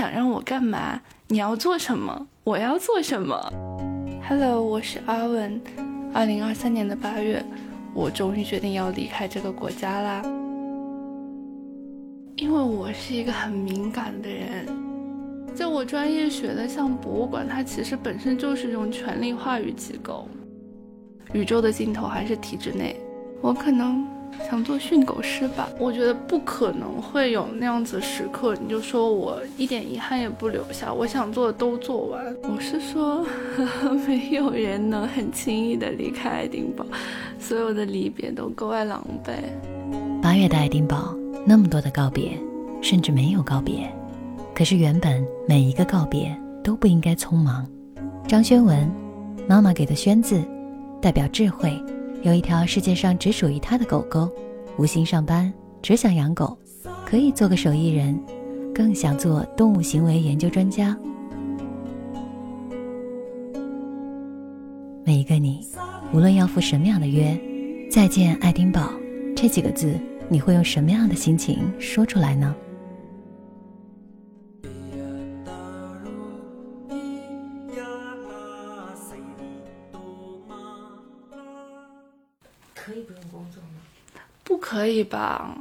想让我干嘛？你要做什么？我要做什么？Hello，我是阿文。二零二三年的八月，我终于决定要离开这个国家啦。因为我是一个很敏感的人，在我专业学的像博物馆，它其实本身就是一种权力话语机构。宇宙的尽头还是体制内，我可能。想做训狗师吧，我觉得不可能会有那样子时刻，你就说我一点遗憾也不留下，我想做的都做完。我是说，没有人能很轻易的离开爱丁堡，所有的离别都格外狼狈。八月的爱丁堡，那么多的告别，甚至没有告别，可是原本每一个告别都不应该匆忙。张轩文，妈妈给的轩字，代表智慧。有一条世界上只属于他的狗狗，无心上班，只想养狗，可以做个手艺人，更想做动物行为研究专家。每一个你，无论要赴什么样的约，再见爱丁堡这几个字，你会用什么样的心情说出来呢？可以吧？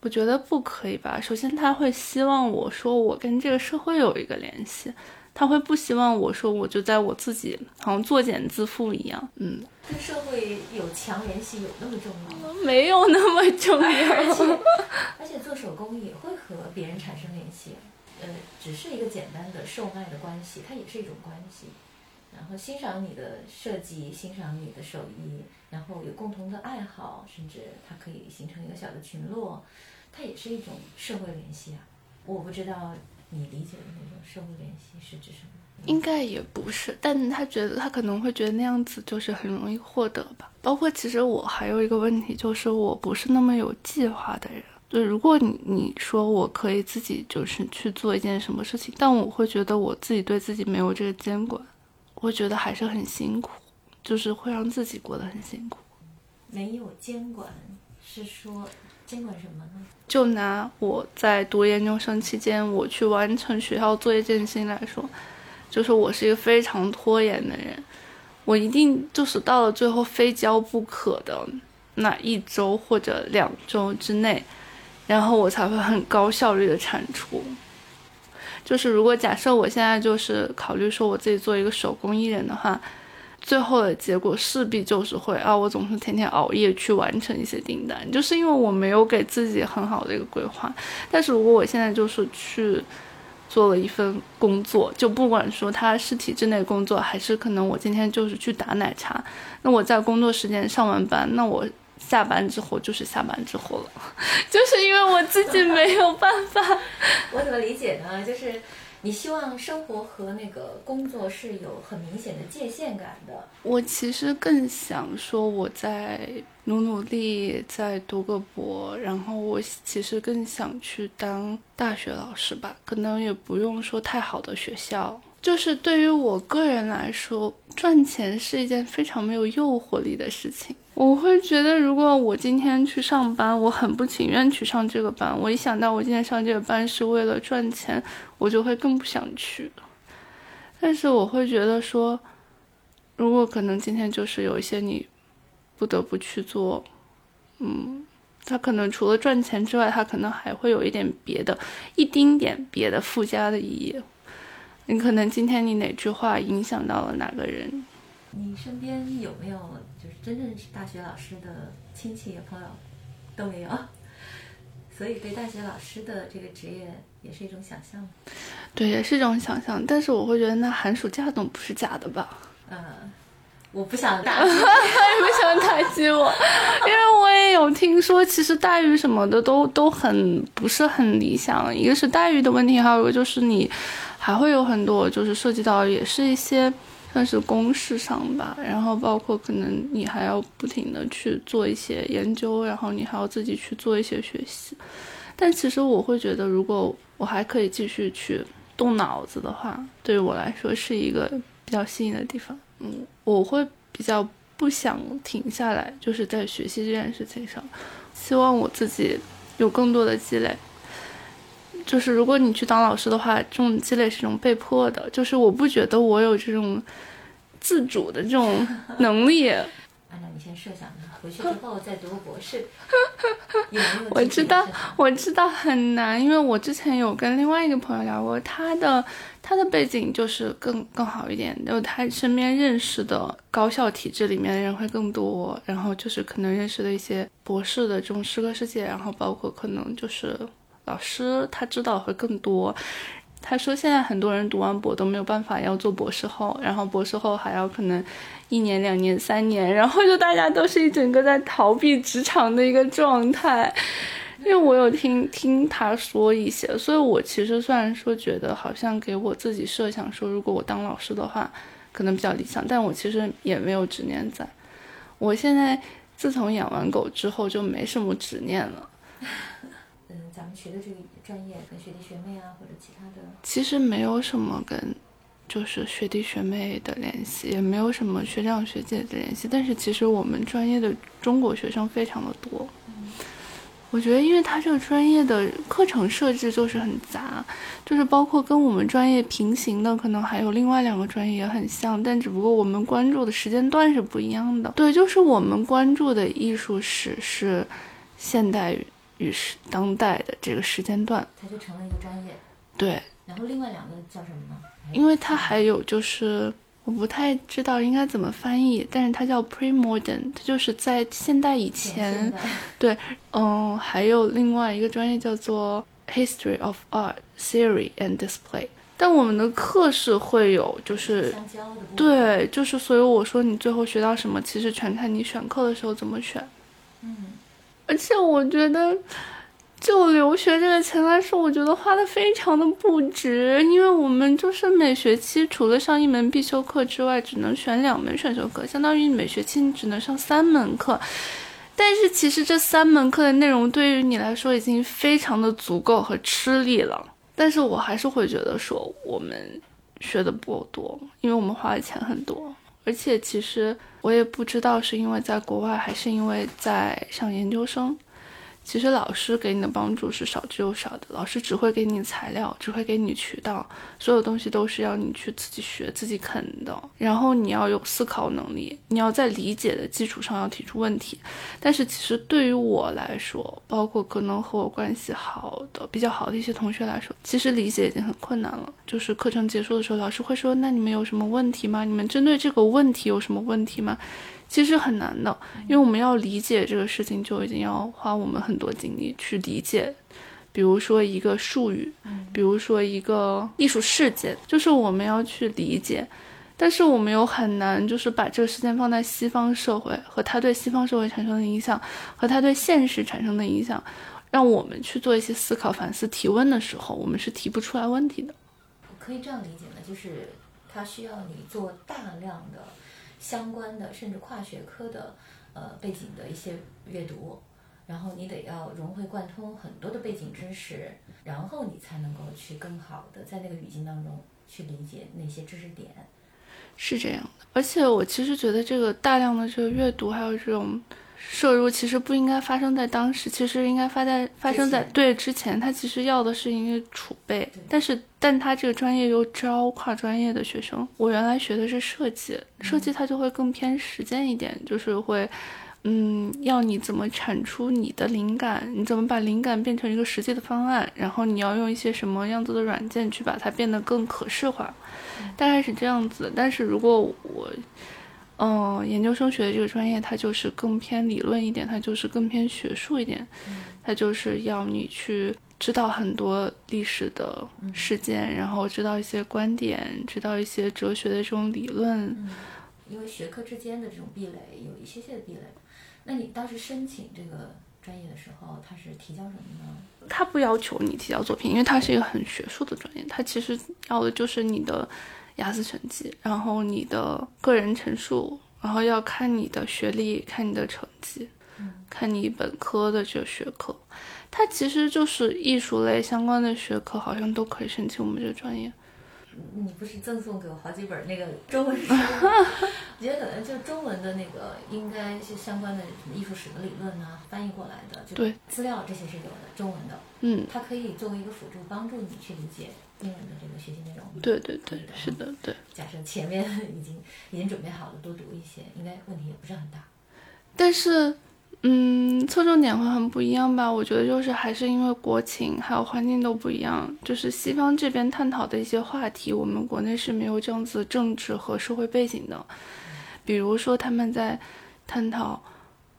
我觉得不可以吧。首先，他会希望我说我跟这个社会有一个联系，他会不希望我说我就在我自己好像作茧自缚一样。嗯，跟社会有强联系有那么重要吗？没有那么重要。而且，而且做手工也会和别人产生联系。呃，只是一个简单的售卖的关系，它也是一种关系。然后欣赏你的设计，欣赏你的手艺，然后有共同的爱好，甚至它可以形成一个小的群落，它也是一种社会联系啊。我不知道你理解的那种社会联系是指什么？应该也不是，但他觉得他可能会觉得那样子就是很容易获得吧。包括其实我还有一个问题，就是我不是那么有计划的人。就如果你你说我可以自己就是去做一件什么事情，但我会觉得我自己对自己没有这个监管。我觉得还是很辛苦，就是会让自己过得很辛苦。没有监管，是说监管什么呢？就拿我在读研究生期间，我去完成学校作业件心来说，就是我是一个非常拖延的人，我一定就是到了最后非交不可的那一周或者两周之内，然后我才会很高效率的产出。就是如果假设我现在就是考虑说我自己做一个手工艺人的话，最后的结果势必就是会啊，我总是天天熬夜去完成一些订单，就是因为我没有给自己很好的一个规划。但是如果我现在就是去做了一份工作，就不管说它是体制内工作，还是可能我今天就是去打奶茶，那我在工作时间上完班，那我。下班之后就是下班之后了，就是因为我自己没有办法。我怎么理解呢？就是你希望生活和那个工作是有很明显的界限感的。我其实更想说，我在努努力，再读个博，然后我其实更想去当大学老师吧。可能也不用说太好的学校。就是对于我个人来说，赚钱是一件非常没有诱惑力的事情。我会觉得，如果我今天去上班，我很不情愿去上这个班。我一想到我今天上这个班是为了赚钱，我就会更不想去。但是我会觉得说，如果可能今天就是有一些你不得不去做，嗯，他可能除了赚钱之外，他可能还会有一点别的，一丁点别的附加的意义。你可能今天你哪句话影响到了哪个人？你身边有没有就是？真正是大学老师的亲戚朋友都没有，所以对大学老师的这个职业也是一种想象。对，也是一种想象。但是我会觉得，那寒暑假总不是假的吧？嗯，我不想打击，不想打击我，因为听说，其实待遇什么的都都很不是很理想。一个是待遇的问题，还有一个就是你还会有很多就是涉及到也是一些。算是公式上吧，然后包括可能你还要不停的去做一些研究，然后你还要自己去做一些学习。但其实我会觉得，如果我还可以继续去动脑子的话，对于我来说是一个比较吸引的地方。嗯，我会比较不想停下来，就是在学习这件事情上，希望我自己有更多的积累。就是如果你去当老师的话，这种积累是一种被迫的。就是我不觉得我有这种自主的这种能力。按照你先设想的，回去之后再读个博士，有没有？我知道，我知道很难，因为我之前有跟另外一个朋友聊过，他的他的背景就是更更好一点，就他身边认识的高校体制里面的人会更多，然后就是可能认识的一些博士的这种师哥师姐，然后包括可能就是老师，他知道会更多。他说现在很多人读完博都没有办法要做博士后，然后博士后还要可能。一年、两年、三年，然后就大家都是一整个在逃避职场的一个状态。因为我有听听他说一些，所以我其实虽然说觉得好像给我自己设想说，如果我当老师的话，可能比较理想，但我其实也没有执念在。我现在自从养完狗之后，就没什么执念了。嗯，咱们学的这个专业跟学弟学妹啊，或者其他的，其实没有什么跟。就是学弟学妹的联系，也没有什么学长学姐的联系。但是其实我们专业的中国学生非常的多。我觉得，因为他这个专业的课程设置就是很杂，就是包括跟我们专业平行的，可能还有另外两个专业也很像，但只不过我们关注的时间段是不一样的。对，就是我们关注的艺术史是现代与时当代的这个时间段，它就成了一个专业。对。然后另外两个叫什么呢？因为它还有就是，我不太知道应该怎么翻译，但是它叫 pre-modern，它就是在现代以前。对，嗯，还有另外一个专业叫做 history of art theory and display。但我们的课是会有就是，对，就是所以我说你最后学到什么，其实全看你选课的时候怎么选。嗯，而且我觉得。就留学这个钱来说，我觉得花的非常的不值，因为我们就是每学期除了上一门必修课之外，只能选两门选修课，相当于每学期你只能上三门课。但是其实这三门课的内容对于你来说已经非常的足够和吃力了。但是我还是会觉得说我们学的不够多，因为我们花的钱很多，而且其实我也不知道是因为在国外还是因为在上研究生。其实老师给你的帮助是少之又少的，老师只会给你材料，只会给你渠道，所有东西都是要你去自己学、自己啃的。然后你要有思考能力，你要在理解的基础上要提出问题。但是其实对于我来说，包括可能和我关系好的、比较好的一些同学来说，其实理解已经很困难了。就是课程结束的时候，老师会说：“那你们有什么问题吗？你们针对这个问题有什么问题吗？”其实很难的，因为我们要理解这个事情，就已经要花我们很多精力去理解。比如说一个术语，比如说一个艺术事件，就是我们要去理解。但是我们又很难，就是把这个事件放在西方社会和它对西方社会产生的影响，和它对现实产生的影响，让我们去做一些思考、反思、提问的时候，我们是提不出来问题的。可以这样理解呢，就是它需要你做大量的。相关的甚至跨学科的呃背景的一些阅读，然后你得要融会贯通很多的背景知识，然后你才能够去更好的在那个语境当中去理解那些知识点。是这样的，而且我其实觉得这个大量的这个阅读还有这种。摄入其实不应该发生在当时，其实应该发在发生在对之前。他其实要的是一个储备，但是但他这个专业又招跨专业的学生。我原来学的是设计，设计它就会更偏实践一点，就是会，嗯，要你怎么产出你的灵感，你怎么把灵感变成一个实际的方案，然后你要用一些什么样子的软件去把它变得更可视化，大概是这样子。但是如果我。嗯，研究生学的这个专业，它就是更偏理论一点，它就是更偏学术一点，它就是要你去知道很多历史的事件，然后知道一些观点，知道一些哲学的这种理论。因为学科之间的这种壁垒有一些些的壁垒。那你当时申请这个专业的时候，他是提交什么呢？他不要求你提交作品，因为它是一个很学术的专业，它其实要的就是你的。雅思成绩，然后你的个人陈述，然后要看你的学历，看你的成绩，看你本科的这个学科，它其实就是艺术类相关的学科，好像都可以申请我们这个专业。你不是赠送给我好几本那个中文书？我觉得可能就中文的那个应该是相关的什么艺术史的理论啊，翻译过来的，就对资料这些是有的，中文的，嗯，它可以作为一个辅助，帮助你去理解英文的这个学习内容。对对对是的，对。假设前面已经已经准备好了，多读一些，应该问题也不是很大。但是，嗯，侧重点会很不一样吧？我觉得就是还是因为国情还有环境都不一样。就是西方这边探讨的一些话题，我们国内是没有这样子政治和社会背景的。比如说他们在探讨，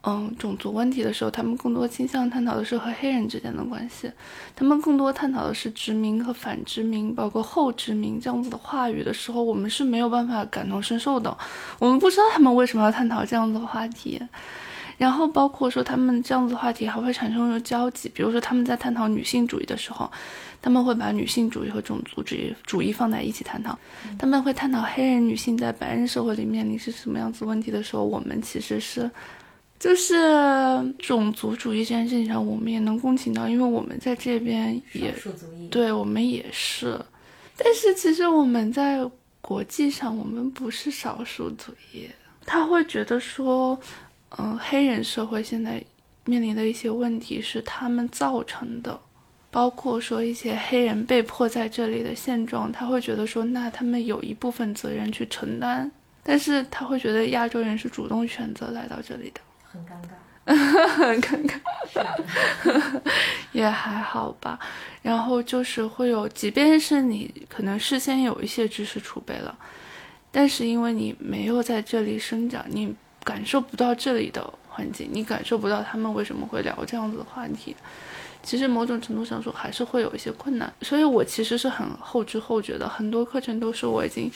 嗯，种族问题的时候，他们更多倾向探讨的是和黑人之间的关系，他们更多探讨的是殖民和反殖民，包括后殖民这样子的话语的时候，我们是没有办法感同身受的。我们不知道他们为什么要探讨这样子的话题。然后包括说他们这样子的话题还会产生一个交集，比如说他们在探讨女性主义的时候，他们会把女性主义和种族主义主义放在一起探讨。他们会探讨黑人女性在白人社会里面临是什么样子问题的时候，我们其实是，就是种族主义这件事情上，我们也能共情到，因为我们在这边也对我们也是，但是其实我们在国际上，我们不是少数族裔。他会觉得说，嗯、黑人社会现在面临的一些问题是他们造成的，包括说一些黑人被迫在这里的现状，他会觉得说，那他们有一部分责任去承担，但是他会觉得亚洲人是主动选择来到这里的。很尴尬。很尴尬，也还好吧。然后就是会有，即便是你可能事先有一些知识储备了，但是因为你没有在这里生长，你感受不到这里的环境，你感受不到他们为什么会聊这样子的话题。其实某种程度上说，还是会有一些困难。所以我其实是很后知后觉的，很多课程都是我已经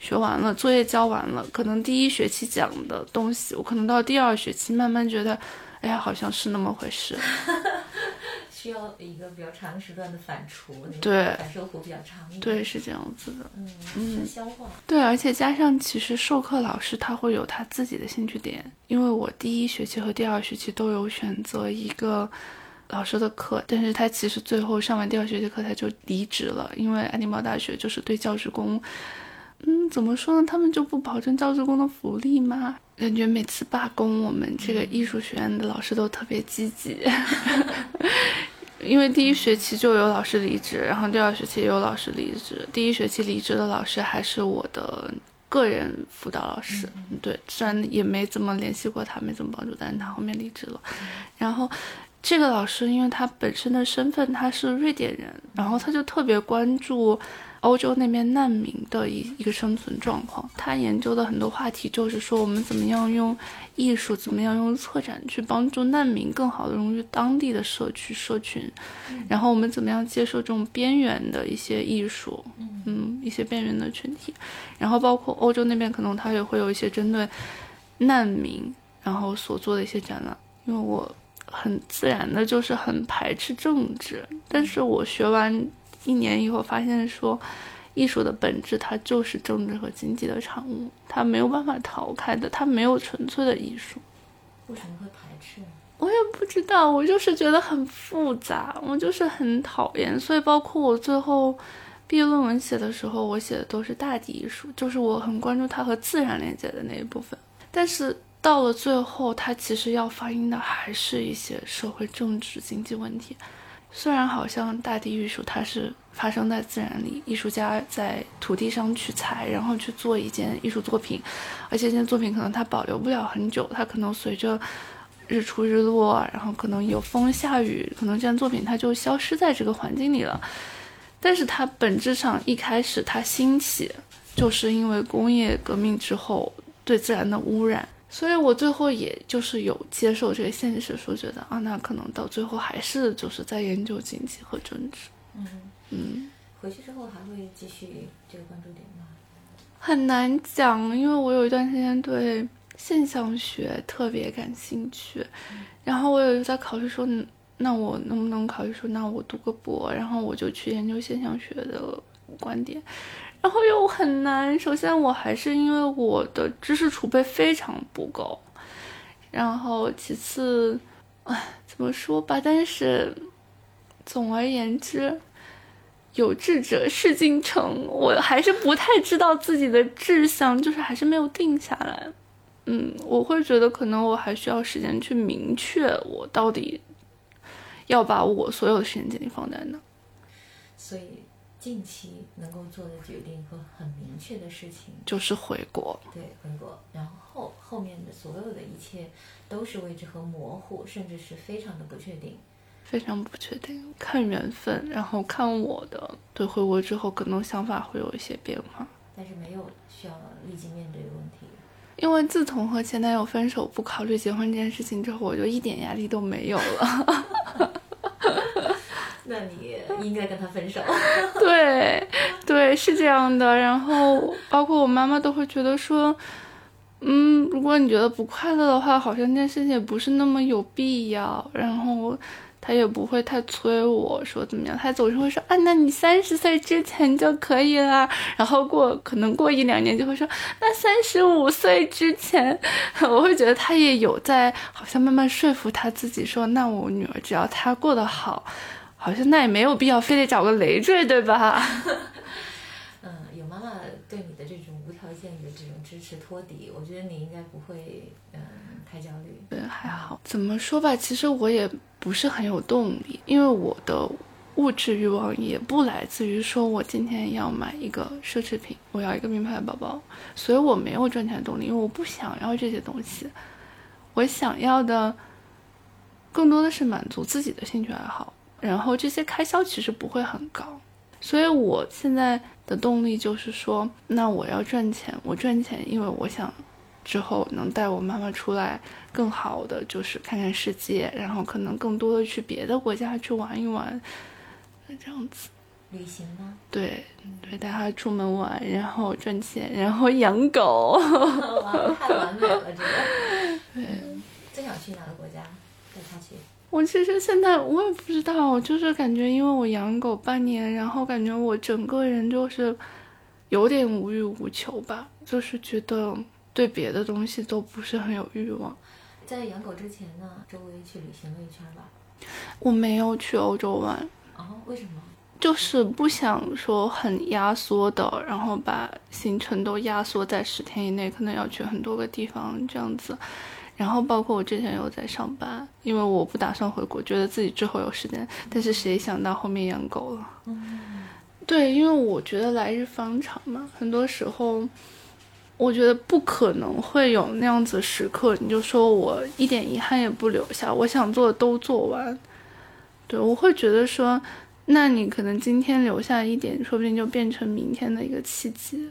学完了，作业交完了，可能第一学期讲的东西，我可能到第二学期慢慢觉得，哎呀，好像是那么回事。需要一个比较长时段的反刍，对感受弧比较长一点。对，，是这样子的。嗯，嗯消化。对，而且加上其实授课老师他会有他自己的兴趣点，因为我第一学期和第二学期都有选择一个老师的课，但是他其实最后上完第二学期课他就离职了，因为爱丁堡大学就是对教职工，嗯，怎么说呢，他们就不保证教职工的福利吗？感觉每次罢工，我们这个艺术学院的老师都特别积极。因为第一学期就有老师离职，然后第二学期也有老师离职。第一学期离职的老师还是我的个人辅导老师，对，虽然也没怎么联系过他，没怎么帮助，但是他后面离职了。然后这个老师，因为他本身的身份他是瑞典人，然后他就特别关注欧洲那边难民的一一个生存状况。他研究的很多话题就是说，我们怎么样用艺术，怎么样用策展去帮助难民更好的融入当地的社区社群，然后我们怎么样接受这种边缘的一些艺术，嗯，一些边缘的群体，然后包括欧洲那边可能他也会有一些针对难民然后所做的一些展览，因为我很自然的就是很排斥政治，但是我学完一年以后发现说，艺术的本质它就是政治和经济的产物，它没有办法逃开的，它没有纯粹的艺术。为什么会排斥呢？我也不知道，我就是觉得很复杂，我就是很讨厌，所以包括我最后毕业论文写的时候，我写的都是大地艺术，就是我很关注它和自然连接的那一部分。但是到了最后，它其实要反映的还是一些社会、政治、经济问题。虽然好像大地艺术它是发生在自然里，艺术家在土地上取材，然后去做一件艺术作品，而且这件作品可能它保留不了很久，它可能随着日出日落，然后可能有风下雨，可能这件作品它就消失在这个环境里了。但是它本质上一开始它兴起，就是因为工业革命之后对自然的污染，所以我最后也就是有接受这个现实，说觉得啊，那可能到最后还是就是在研究经济和政治。嗯，嗯，回去之后还会继续这个关注点吗？很难讲，因为我有一段时间对现象学特别感兴趣，然后我有在考虑说，嗯那我能不能考虑说，那我读个博，然后我就去研究现象学的观点，然后又很难。首先，我还是因为我的知识储备非常不够，然后其次，哎，怎么说吧？但是总而言之，有志者事竟成，我还是不太知道自己的志向，就是还是没有定下来。嗯，我会觉得可能我还需要时间去明确我到底要把我所有的时间精力放在哪。所以近期能够做的决定和很明确的事情就是回国。对，回国，然后后面的所有的一切都是未知和模糊，甚至是非常的不确定。非常不确定，看缘分，然后看我的。对，回国之后可能想法会有一些变化，但是没有需要立即面对的问题。因为自从和前男友分手，不考虑结婚这件事情之后，我就一点压力都没有了。那你应该跟他分手。对，对，是这样的。然后包括我妈妈都会觉得说，嗯，如果你觉得不快乐的话，好像这件事情也不是那么有必要。然后。他也不会太催我说怎么样，他总是会说啊，那你三十岁之前就可以了。然后过可能过一两年就会说，那三十五岁之前，我会觉得他也有在好像慢慢说服他自己说，那我女儿只要她过得好，好像那也没有必要非得找个累赘，对吧？嗯，有妈妈对你的这种无条件的这种支持托底，我觉得你应该不会嗯太焦虑。对，还好。怎么说吧，其实我也。不是很有动力，因为我的物质欲望也不来自于说我今天要买一个奢侈品，我要一个名牌包包，所以我没有赚钱动力，因为我不想要这些东西。我想要的更多的是满足自己的兴趣爱好，然后这些开销其实不会很高，所以我现在的动力就是说，那我要赚钱，我赚钱，因为我想。之后能带我妈妈出来，更好的就是看看世界，然后可能更多的去别的国家去玩一玩，这样子。旅行吗？对，对，带她出门玩，然后赚钱，然后养狗。哇，太完美了，这个。对。最想去哪个国家？带她去。我其实现在我也不知道，就是感觉因为我养狗半年，然后感觉我整个人就是有点无欲无求吧，就是觉得。对别的东西都不是很有欲望。在养狗之前呢，周围去旅行了一圈吧。我没有去欧洲玩。哦，为什么？就是不想说很压缩的，然后把行程都压缩在十天以内，可能要去很多个地方这样子。然后包括我之前有在上班，因为我不打算回国，觉得自己之后有时间。但是谁想到后面养狗了？嗯。对，因为我觉得来日方长嘛，很多时候。我觉得不可能会有那样子时刻，你就说我一点遗憾也不留下，我想做的都做完。对我会觉得说，那你可能今天留下一点，说不定就变成明天的一个契机。